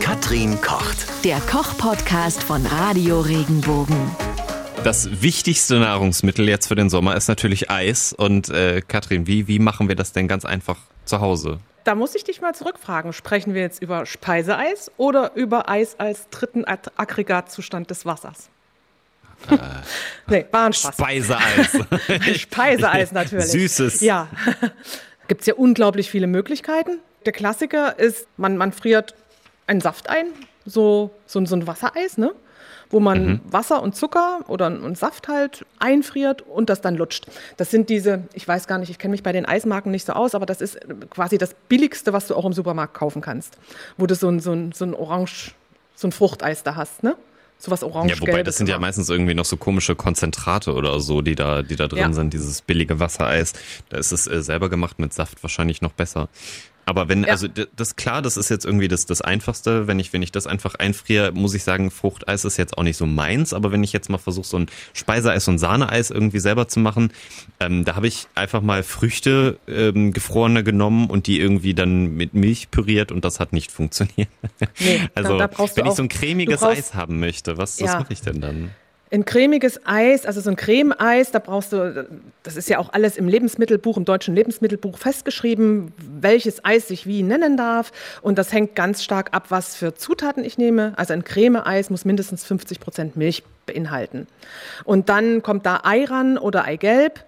Katrin kocht. Der Koch-Podcast von Radio Regenbogen. Das wichtigste Nahrungsmittel jetzt für den Sommer ist natürlich Eis. Und äh, Katrin, wie, wie machen wir das denn ganz einfach zu Hause? Da muss ich dich mal zurückfragen. Sprechen wir jetzt über Speiseeis oder über Eis als dritten Ag- Aggregatzustand des Wassers? nee, war ein Spaß. Speiseeis. Speiseeis natürlich. Süßes. Ja. Gibt es ja unglaublich viele Möglichkeiten. Der Klassiker ist, man, man friert einen Saft ein, so, so, so ein Wassereis, ne? wo man Mhm. Wasser und Zucker oder einen Saft halt einfriert und das dann lutscht. Das sind diese, ich weiß gar nicht, ich kenne mich bei den Eismarken nicht so aus, aber das ist quasi das billigste, was du auch im Supermarkt kaufen kannst. Wo du so ein, so ein, so ein Orange, so ein Fruchteis da hast, ne? So was orange Ja, wobei das sind ja meistens irgendwie noch so komische Konzentrate oder so, die da, die da drin Ja. sind, dieses billige Wassereis. Da ist es äh, selber gemacht mit Saft wahrscheinlich noch besser. Aber wenn, Ja. also das klar, das ist jetzt irgendwie das, das Einfachste. Wenn ich, wenn ich das einfach einfriere, muss ich sagen, Fruchteis ist jetzt auch nicht so meins. Aber wenn ich jetzt mal versuche, so ein Speiseeis und Sahneeis irgendwie selber zu machen, ähm, da habe ich einfach mal Früchte ähm, gefrorene genommen und die irgendwie dann mit Milch püriert und das hat nicht funktioniert. Nee, da- also da du wenn ich so ein cremiges brauchst- Eis haben möchte, was, was Ja. mache ich denn dann? Ein cremiges Eis, also so ein Cremeeis, da brauchst du, das ist ja auch alles im Lebensmittelbuch, im deutschen Lebensmittelbuch festgeschrieben, welches Eis sich wie nennen darf. Und das hängt ganz stark ab, was für Zutaten ich nehme. Also ein Cremeeis muss mindestens 50 Prozent Milch beinhalten. Und dann kommt da Ei ran oder Eigelb.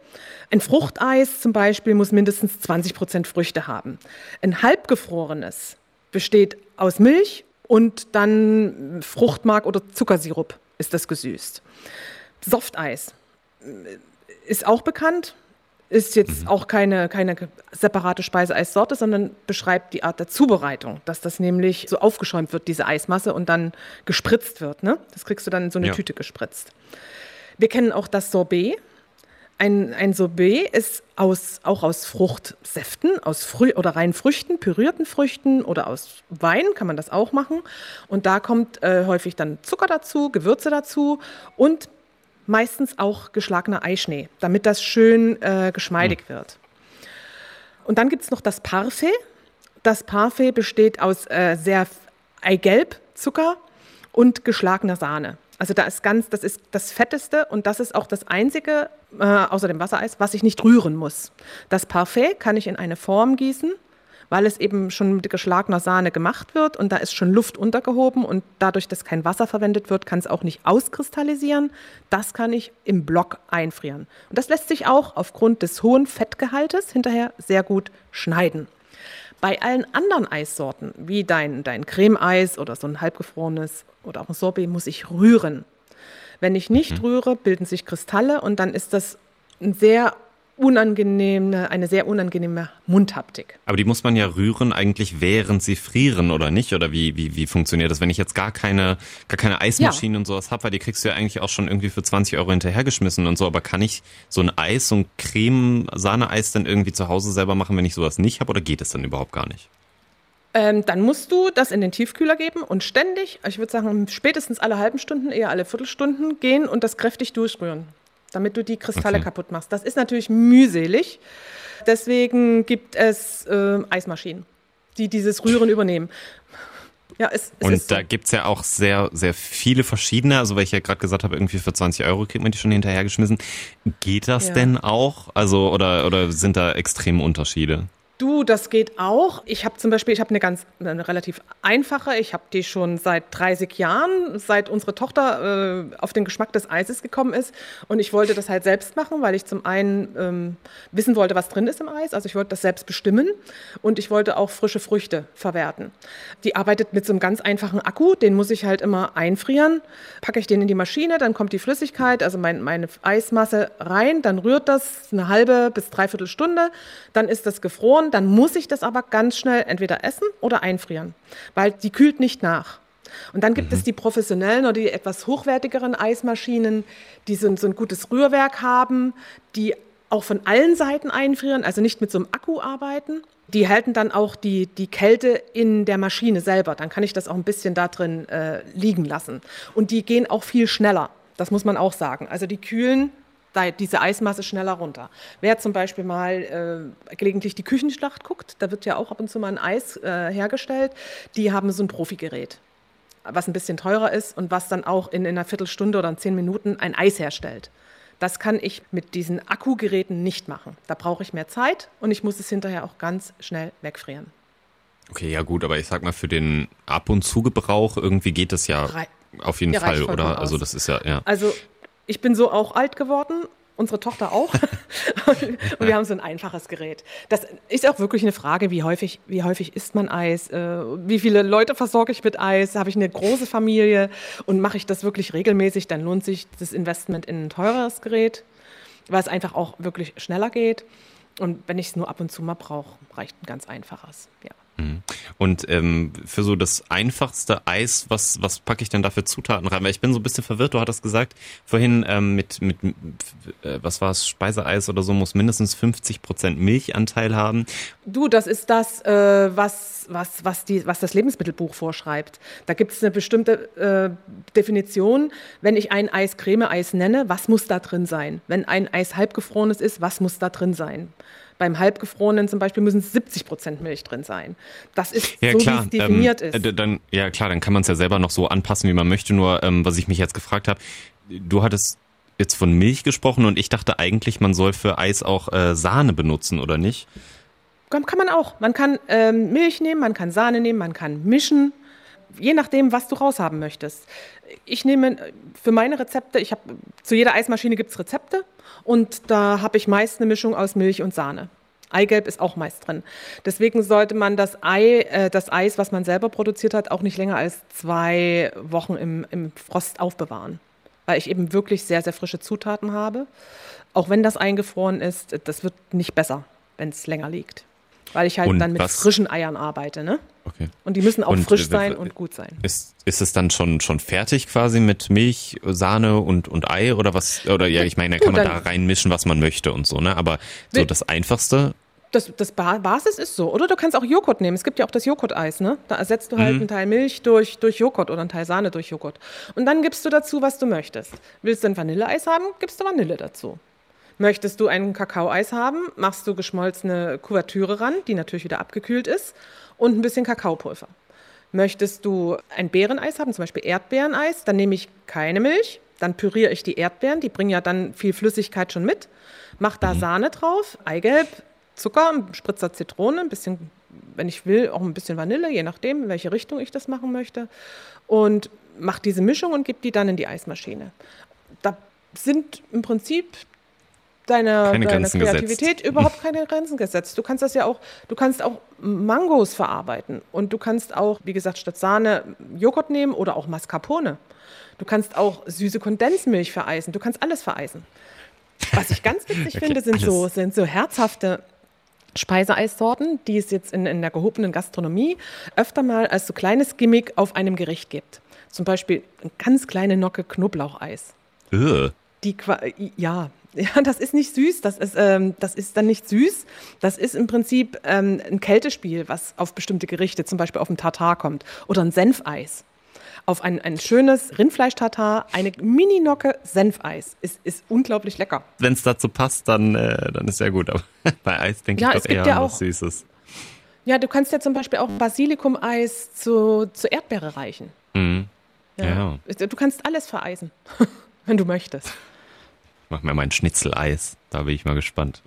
Ein Fruchteis zum Beispiel muss mindestens 20 Prozent Früchte haben. Ein halbgefrorenes besteht aus Milch und dann Fruchtmark oder Zuckersirup ist das gesüßt. Softeis ist auch bekannt, ist jetzt auch keine, keine separate Speiseeissorte, sondern beschreibt die Art der Zubereitung, dass das nämlich so aufgeschäumt wird, diese Eismasse, und dann gespritzt wird. Ne? Das kriegst du dann in so eine Ja. Tüte gespritzt. Wir kennen auch das Sorbet. Ein, ein Sorbet ist aus, auch aus Fruchtsäften, aus Frü oder reinen Früchten, pürierten Früchten oder aus Wein kann man das auch machen. Und da kommt äh, häufig dann Zucker dazu, Gewürze dazu und meistens auch geschlagener Eischnee, damit das schön äh, geschmeidig wird. Und dann gibt es noch das Parfait. Das Parfait besteht aus äh, sehr Eigelbzucker und geschlagener Sahne. Also da ist ganz, das ist das Fetteste und das ist auch das einzige, äh, außer dem Wassereis, was ich nicht rühren muss. Das Parfait kann ich in eine Form gießen, weil es eben schon mit geschlagener Sahne gemacht wird und da ist schon Luft untergehoben und dadurch, dass kein Wasser verwendet wird, kann es auch nicht auskristallisieren. Das kann ich im Block einfrieren. Und das lässt sich auch aufgrund des hohen Fettgehaltes hinterher sehr gut schneiden. Bei allen anderen Eissorten, wie dein, dein Cremeeis oder so ein halbgefrorenes oder auch ein Sorbet, muss ich rühren. Wenn ich nicht rühre, bilden sich Kristalle und dann ist das ein sehr unangenehme, eine sehr unangenehme Mundhaptik. Aber die muss man ja rühren eigentlich während sie frieren oder nicht? Oder wie, wie, wie funktioniert das? Wenn ich jetzt gar keine, gar keine Eismaschine und sowas habe, weil die kriegst du ja eigentlich auch schon irgendwie für 20 Euro hinterhergeschmissen und so. Aber kann ich so ein Eis, so ein Creme-Sahne-Eis dann irgendwie zu Hause selber machen, wenn ich sowas nicht habe? Oder geht es dann überhaupt gar nicht? Ähm, dann musst du das in den Tiefkühler geben und ständig, ich würde sagen spätestens alle halben Stunden, eher alle Viertelstunden gehen und das kräftig durchrühren, damit du die Kristalle Okay. kaputt machst. Das ist natürlich mühselig. Deswegen gibt es äh, Eismaschinen, die dieses Rühren übernehmen. Ja, es, es Und ist so. da gibt's ja auch sehr, sehr viele verschiedene. Also, weil ich ja gerade gesagt habe, irgendwie für 20 Euro kriegt man die schon hinterhergeschmissen. Geht das Ja. denn auch? Also, oder, oder sind da extreme Unterschiede? Du, das geht auch. Ich habe zum Beispiel, ich habe eine ganz, eine relativ einfache. Ich habe die schon seit 30 Jahren, seit unsere Tochter äh, auf den Geschmack des Eises gekommen ist. Und ich wollte das halt selbst machen, weil ich zum einen ähm, wissen wollte, was drin ist im Eis. Also ich wollte das selbst bestimmen und ich wollte auch frische Früchte verwerten. Die arbeitet mit so einem ganz einfachen Akku. Den muss ich halt immer einfrieren. Packe ich den in die Maschine, dann kommt die Flüssigkeit, also mein, meine Eismasse rein. Dann rührt das eine halbe bis dreiviertel Stunde. Dann ist das gefroren. Dann muss ich das aber ganz schnell entweder essen oder einfrieren, weil die kühlt nicht nach. Und dann gibt es die professionellen oder die etwas hochwertigeren Eismaschinen, die so, ein- so ein gutes Rührwerk haben, die auch von allen Seiten einfrieren, also nicht mit so einem Akku arbeiten. Die halten dann auch die, die Kälte in der Maschine selber. Dann kann ich das auch ein bisschen da drin äh, liegen lassen. Und die gehen auch viel schneller. Das muss man auch sagen. Also die kühlen diese Eismasse schneller runter. Wer zum Beispiel mal äh, gelegentlich die Küchenschlacht guckt, da wird ja auch ab und zu mal ein Eis äh, hergestellt, die haben so ein Profigerät, was ein bisschen teurer ist und was dann auch in, in einer Viertelstunde oder in zehn Minuten ein Eis herstellt. Das kann ich mit diesen Akkugeräten nicht machen. Da brauche ich mehr Zeit und ich muss es hinterher auch ganz schnell wegfrieren. Okay, ja gut, aber ich sag mal, für den Ab- und Zugebrauch irgendwie geht das ja Rei auf jeden Fall, oder? Also das ist ja, ja. Also ich bin so auch alt geworden unsere Tochter auch. und wir haben so ein einfaches Gerät. Das ist auch wirklich eine Frage, wie häufig, wie häufig isst man Eis? Äh, wie viele Leute versorge ich mit Eis? Habe ich eine große Familie? Und mache ich das wirklich regelmäßig? Dann lohnt sich das Investment in ein teureres Gerät, weil es einfach auch wirklich schneller geht. Und wenn ich es nur ab und zu mal brauche, reicht ein ganz einfaches. Ja. Mhm. Und ähm, für so das einfachste Eis, was, was packe ich denn da für Zutaten rein? Weil ich bin so ein bisschen verwirrt, du hattest gesagt, vorhin ähm, mit, mit äh, was war es, Speiseeis oder so, muss mindestens 50 Prozent Milchanteil haben. Du, das ist das, äh, was, was, was, die, was das Lebensmittelbuch vorschreibt. Da gibt es eine bestimmte äh, Definition. Wenn ich ein Eis Creme-Eis nenne, was muss da drin sein? Wenn ein Eis halbgefrorenes ist, was muss da drin sein? Beim halbgefrorenen zum Beispiel müssen 70 Prozent Milch drin sein. Das ist ja, so, klar. wie es definiert ähm, ist. Dann, ja klar, dann kann man es ja selber noch so anpassen, wie man möchte. Nur, ähm, was ich mich jetzt gefragt habe, du hattest jetzt von Milch gesprochen und ich dachte eigentlich, man soll für Eis auch äh, Sahne benutzen, oder nicht? Kann, kann man auch. Man kann ähm, Milch nehmen, man kann Sahne nehmen, man kann mischen je nachdem, was du raushaben möchtest. Ich nehme für meine Rezepte, ich habe zu jeder Eismaschine gibt es Rezepte und da habe ich meist eine Mischung aus Milch und Sahne. Eigelb ist auch meist drin. Deswegen sollte man das Ei, äh, das Eis, was man selber produziert hat, auch nicht länger als zwei Wochen im, im Frost aufbewahren, weil ich eben wirklich sehr, sehr frische Zutaten habe. Auch wenn das eingefroren ist, das wird nicht besser, wenn es länger liegt. Weil ich halt und dann mit frischen Eiern arbeite, ne? Okay. Und die müssen auch und, frisch sein und gut sein. Ist, ist es dann schon, schon fertig quasi mit Milch, Sahne und, und Ei oder was? Oder ja, ich meine, da kann man da reinmischen, was man möchte und so, ne? Aber so das Einfachste das, das Basis ist so. Oder du kannst auch Joghurt nehmen. Es gibt ja auch das Joghurt-Eis, ne? Da ersetzt du halt mhm. einen Teil Milch durch, durch Joghurt oder einen Teil Sahne durch Joghurt. Und dann gibst du dazu, was du möchtest. Willst du ein Vanilleeis haben, gibst du Vanille dazu. Möchtest du ein Kakaoeis haben, machst du geschmolzene Kuvertüre ran, die natürlich wieder abgekühlt ist, und ein bisschen Kakaopulver. Möchtest du ein Beereneis haben, zum Beispiel Erdbeereneis, dann nehme ich keine Milch, dann püriere ich die Erdbeeren, die bringen ja dann viel Flüssigkeit schon mit, mach da mhm. Sahne drauf, Eigelb, Zucker, ein Spritzer Zitrone, ein bisschen, wenn ich will, auch ein bisschen Vanille, je nachdem, in welche Richtung ich das machen möchte. Und mach diese Mischung und gib die dann in die Eismaschine. Da sind im Prinzip deiner, deiner Kreativität gesetzt. überhaupt keine Grenzen gesetzt. Du kannst das ja auch, du kannst auch Mangos verarbeiten und du kannst auch, wie gesagt, statt Sahne Joghurt nehmen oder auch Mascarpone. Du kannst auch süße Kondensmilch vereisen. Du kannst alles vereisen. Was ich ganz witzig okay, finde, sind so, sind so herzhafte Speiseeissorten, die es jetzt in, in der gehobenen Gastronomie öfter mal als so kleines Gimmick auf einem Gericht gibt. Zum Beispiel eine ganz kleine Nocke Knoblaucheis. Ugh. Die, ja, Ja, das ist nicht süß, das ist, ähm, das ist dann nicht süß. Das ist im Prinzip ähm, ein Kältespiel, was auf bestimmte Gerichte, zum Beispiel auf ein Tartar kommt. Oder ein Senfeis. Auf ein, ein schönes Rindfleisch-Tartar, eine Mini-Nocke Senfeis. Ist, ist unglaublich lecker. Wenn es dazu passt, dann, äh, dann ist ja gut. Aber bei Eis denke ja, ich doch eher ja an was Süßes. Ja, du kannst ja zum Beispiel auch Basilikum-Eis zu, zu Erdbeere reichen. Mhm. Ja. ja. Du kannst alles vereisen, wenn du möchtest. Mach mir mein Schnitzeleis. Da bin ich mal gespannt.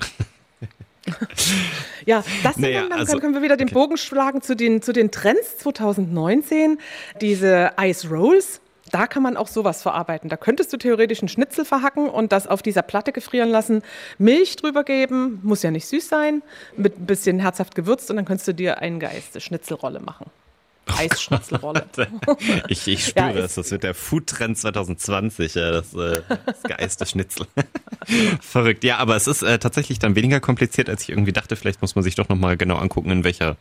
ja, das naja, dann, also, können wir wieder den okay. Bogen schlagen zu den, zu den Trends 2019. Diese Ice Rolls, da kann man auch sowas verarbeiten. Da könntest du theoretisch einen Schnitzel verhacken und das auf dieser Platte gefrieren lassen, Milch drüber geben, muss ja nicht süß sein, mit ein bisschen herzhaft gewürzt und dann könntest du dir eine geiste Schnitzelrolle machen. Eisschnitzelrolle. ich, ich spüre ja, es. Das wird der Foodtrend 2020, ja, das, äh, das geiste Schnitzel. Verrückt. Ja, aber es ist äh, tatsächlich dann weniger kompliziert, als ich irgendwie dachte. Vielleicht muss man sich doch nochmal genau angucken, in welcher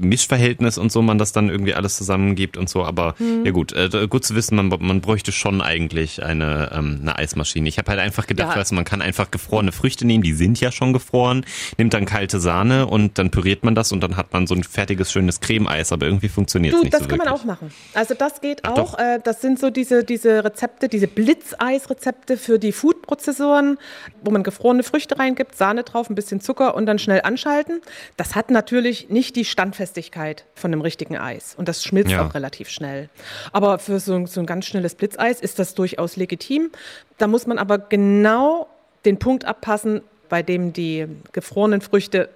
Mischverhältnis und so man das dann irgendwie alles zusammengibt und so. Aber Mhm. ja gut, äh, gut zu wissen, man, man bräuchte schon eigentlich eine, ähm, eine Eismaschine. Ich habe halt einfach gedacht, Ja. weißt du, man kann einfach gefrorene Früchte nehmen, die sind ja schon gefroren, nimmt dann kalte Sahne und dann püriert man das und dann hat man so ein fertiges, schönes Cremeeis, aber irgendwie funktioniert es nicht das so kann man wirklich. auch machen. Also das geht Ach, auch. Äh, das sind so diese, diese Rezepte, diese Blitzeisrezepte für die Foodprozessoren, wo man gefrorene Früchte reingibt, Sahne drauf, ein bisschen Zucker und dann schnell anschalten. Das hat natürlich nicht die Standfestigkeit von einem richtigen Eis und das schmilzt Ja. auch relativ schnell. Aber für so, ein- so ein ganz schnelles Blitzeis ist das durchaus legitim. Da muss man aber genau den Punkt abpassen, bei dem die gefrorenen Früchte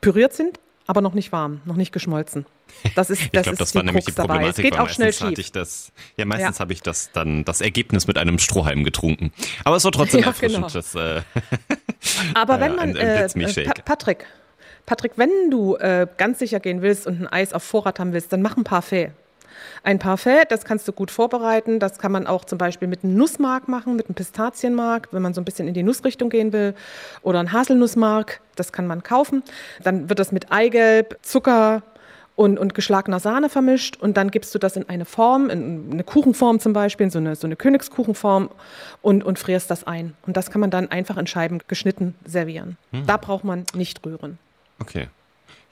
püriert sind, aber noch nicht warm, noch nicht geschmolzen. Das ist, Ich das glaube, ist das war die nämlich die Krux dabei. Problematik. Es geht auch schnell meistens hatte schief. ich das, ja, meistens Ja. habe ich das dann das Ergebnis mit einem Strohhalm getrunken. Aber es war trotzdem Ja, erfrischend. genau. Das, äh, Aber äh, wenn man, äh, Patrick, Patrick, wenn du äh, ganz sicher gehen willst und ein Eis auf Vorrat haben willst, dann mach ein Parfait. Ein Parfait, das kannst du gut vorbereiten. Das kann man auch zum Beispiel mit einem Nussmark machen, mit einem Pistazienmark, wenn man so ein bisschen in die Nussrichtung gehen will. Oder ein Haselnussmark, das kann man kaufen. Dann wird das mit Eigelb, Zucker und, und geschlagener Sahne vermischt. Und dann gibst du das in eine Form, in eine Kuchenform zum Beispiel, in so eine, so eine Königskuchenform und, und frierst das ein. Und das kann man dann einfach in Scheiben geschnitten servieren. Da braucht man nicht rühren. Okay.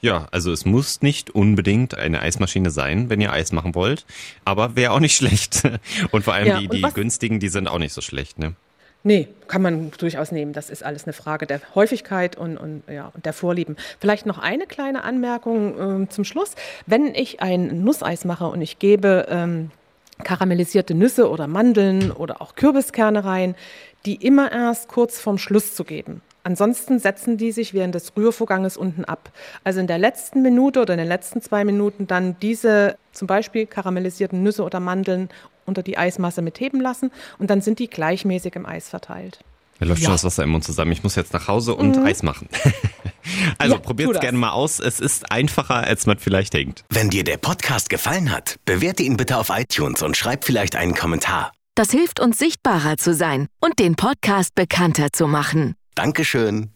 Ja, also es muss nicht unbedingt eine Eismaschine sein, wenn ihr Eis machen wollt, aber wäre auch nicht schlecht. Und vor allem Ja, die, die günstigen, die sind auch nicht so schlecht, ne? Nee, kann man durchaus nehmen. Das ist alles eine Frage der Häufigkeit und, und, ja, und der Vorlieben. Vielleicht noch eine kleine Anmerkung ähm, zum Schluss. Wenn ich ein Nusseis mache und ich gebe ähm, karamellisierte Nüsse oder Mandeln oder auch Kürbiskerne rein, die immer erst kurz vorm Schluss zu geben. Ansonsten setzen die sich während des Rührvorganges unten ab. Also in der letzten Minute oder in den letzten zwei Minuten dann diese zum Beispiel karamellisierten Nüsse oder Mandeln unter die Eismasse mitheben lassen und dann sind die gleichmäßig im Eis verteilt. Da läuft schon Ja. Mhm. das Wasser im Mund zusammen. Ich muss jetzt nach Hause und Eis machen. also Ja, probiert's tu das. gerne mal aus. Es ist einfacher, als man vielleicht denkt. Wenn dir der Podcast gefallen hat, bewerte ihn bitte auf iTunes und schreib vielleicht einen Kommentar. Das hilft uns sichtbarer zu sein und den Podcast bekannter zu machen. Dankeschön.